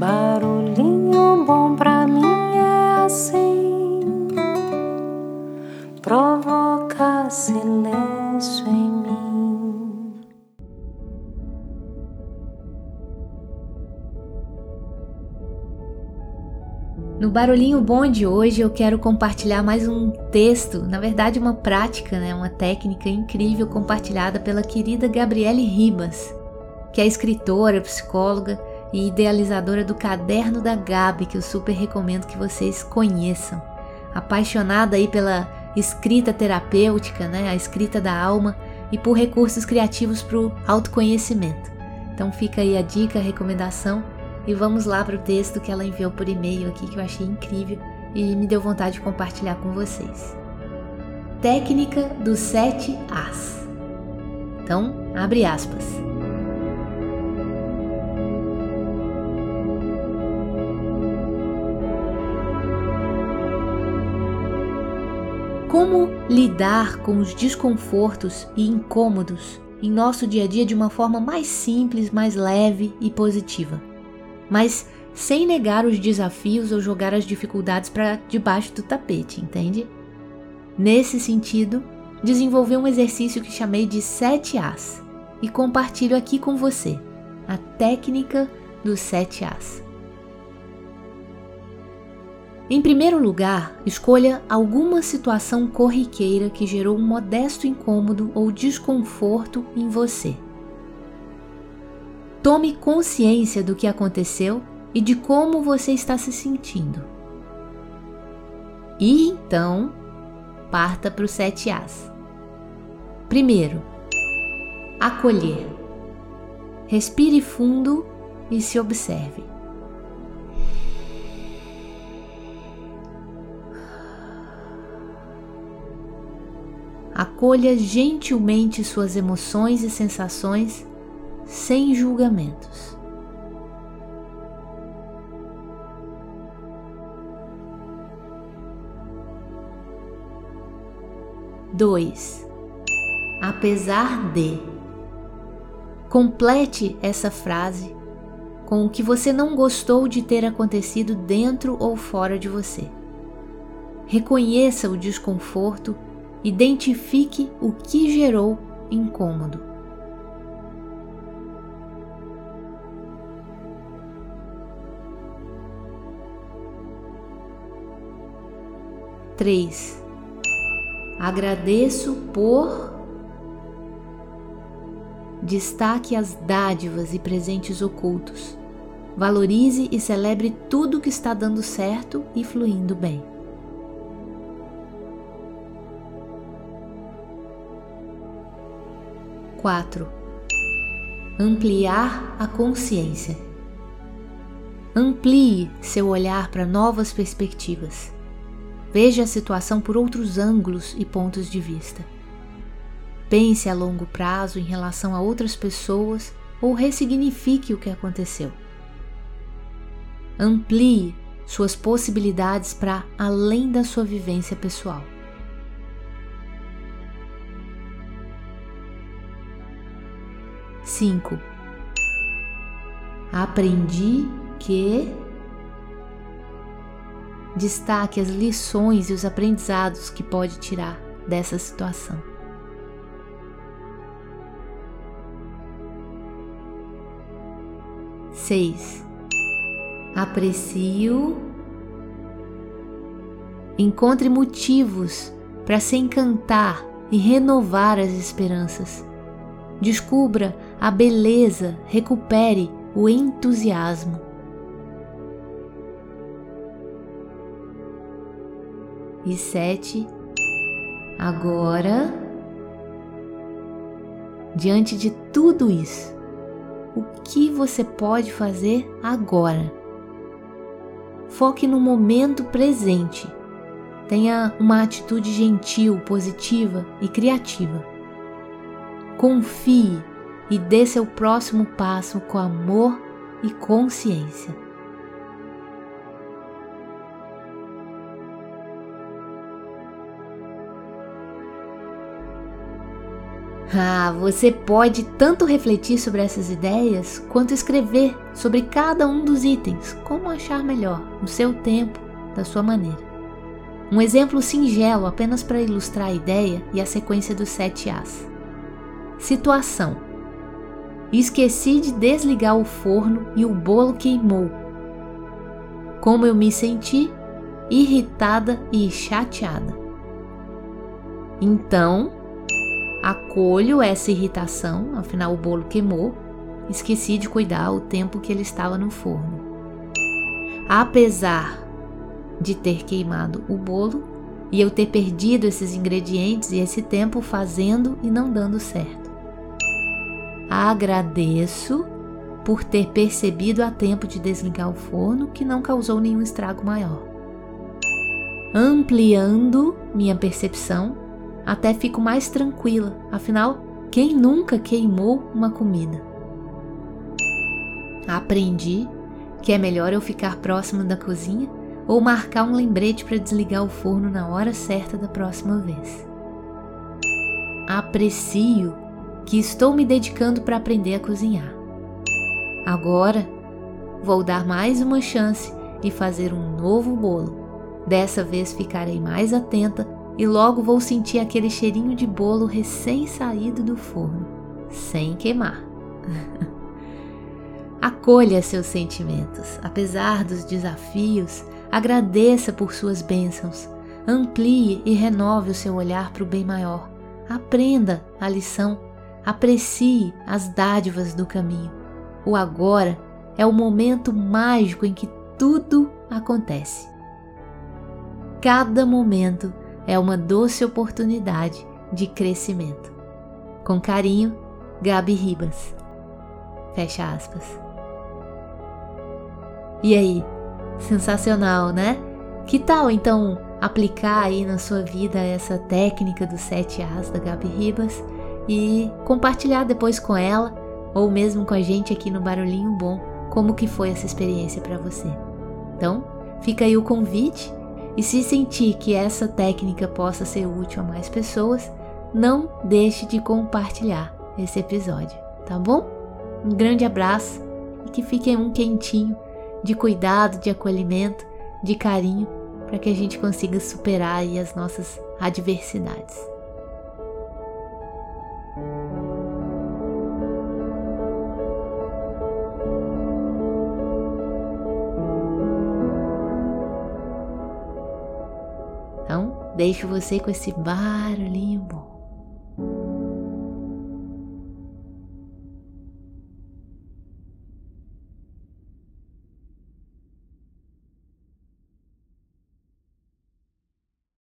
Barulhinho bom pra mim é assim, provoca silêncio em mim. No Barulhinho Bom de hoje eu quero compartilhar mais um texto, na verdade uma prática, né, uma técnica incrível compartilhada pela querida Gabriele Ribas, que é escritora, psicóloga e idealizadora do Caderno da Gabi, que eu super recomendo que vocês conheçam. Apaixonada aí pela escrita terapêutica, né, a escrita da alma e por recursos criativos para o autoconhecimento. Então fica aí a dica, a recomendação e vamos lá para o texto que ela enviou por e-mail aqui que eu achei incrível e me deu vontade de compartilhar com vocês. Técnica dos sete As. Então, abre aspas. Como lidar com os desconfortos e incômodos em nosso dia a dia de uma forma mais simples, mais leve e positiva? mas sem negar os desafios ou jogar as dificuldades para debaixo do tapete, entende? Nesse sentido, desenvolvi um exercício que chamei de 7 As e compartilho aqui com você a técnica dos 7 As. Em primeiro lugar, escolha alguma situação corriqueira que gerou um modesto incômodo ou desconforto em você. Tome consciência do que aconteceu e de como você está se sentindo. E então, parta para os sete As. Primeiro, acolher. Respire fundo e se observe. Acolha gentilmente suas emoções e sensações sem julgamentos. Dois. Apesar de. Complete essa frase com o que você não gostou de ter acontecido dentro ou fora de você. Reconheça o desconforto, identifique o que gerou incômodo. 3. Agradeço por. Destaque as dádivas e presentes ocultos. Valorize e celebre tudo que está dando certo e fluindo bem. Quatro. Ampliar a consciência. Amplie seu olhar para novas perspectivas. Veja a situação por outros ângulos e pontos de vista. Pense a longo prazo em relação a outras pessoas ou ressignifique o que aconteceu. Amplie suas possibilidades para além da sua vivência pessoal. Cinco. Aprendi que destaque as lições e os aprendizados que pode tirar dessa situação. Seis. Aprecio. Encontre motivos para se encantar e renovar as esperanças. Descubra a beleza, recupere o entusiasmo. e sete. Agora, diante de tudo isso, o que você pode fazer agora? Foque no momento presente. Tenha uma atitude gentil, positiva e criativa. Confie e dê seu próximo passo com amor e consciência. Ah, você pode tanto refletir sobre essas ideias quanto escrever sobre cada um dos itens, como achar melhor, no seu tempo, da sua maneira. Um exemplo singelo apenas para ilustrar a ideia e a sequência dos sete As. Situação: Esqueci de desligar o forno e o bolo queimou. Como eu me senti? Irritada e chateada. Então, Acolho essa irritação, afinal o bolo queimou. Esqueci de cuidar o tempo que ele estava no forno. Apesar de ter queimado o bolo e eu ter perdido esses ingredientes e esse tempo fazendo e não dando certo. Agradeço por ter percebido a tempo de desligar o forno que não causou nenhum estrago maior. Ampliando minha percepção, até fico mais tranquila, afinal, quem nunca queimou uma comida? Aprendi que é melhor eu ficar próximo da cozinha ou marcar um lembrete para desligar o forno na hora certa da próxima vez. Aprecio que estou me dedicando para aprender a cozinhar. Agora vou dar mais uma chance e fazer um novo bolo. Dessa vez ficarei mais atenta e logo vou sentir aquele cheirinho de bolo recém-saído do forno, sem queimar. Acolha seus sentimentos, apesar dos desafios, agradeça por suas bênçãos, amplie e renove o seu olhar para o bem maior. Aprenda a lição, aprecie as dádivas do caminho. O agora é o momento mágico em que tudo acontece. Cada momento é uma doce oportunidade de crescimento. Com carinho, Gabi Ribas. Fecha aspas. E aí, sensacional, né? Que tal então aplicar aí na sua vida essa técnica dos sete As da Gabi Ribas e compartilhar depois com ela ou mesmo com a gente aqui no Barulhinho Bom como que foi essa experiência para você. Então, fica aí o convite e se sentir que essa técnica possa ser útil a mais pessoas, não deixe de compartilhar esse episódio, tá bom? Um grande abraço e que fique um quentinho de cuidado, de acolhimento, de carinho, para que a gente consiga superar as nossas adversidades. Deixo você com esse barulhinho bom.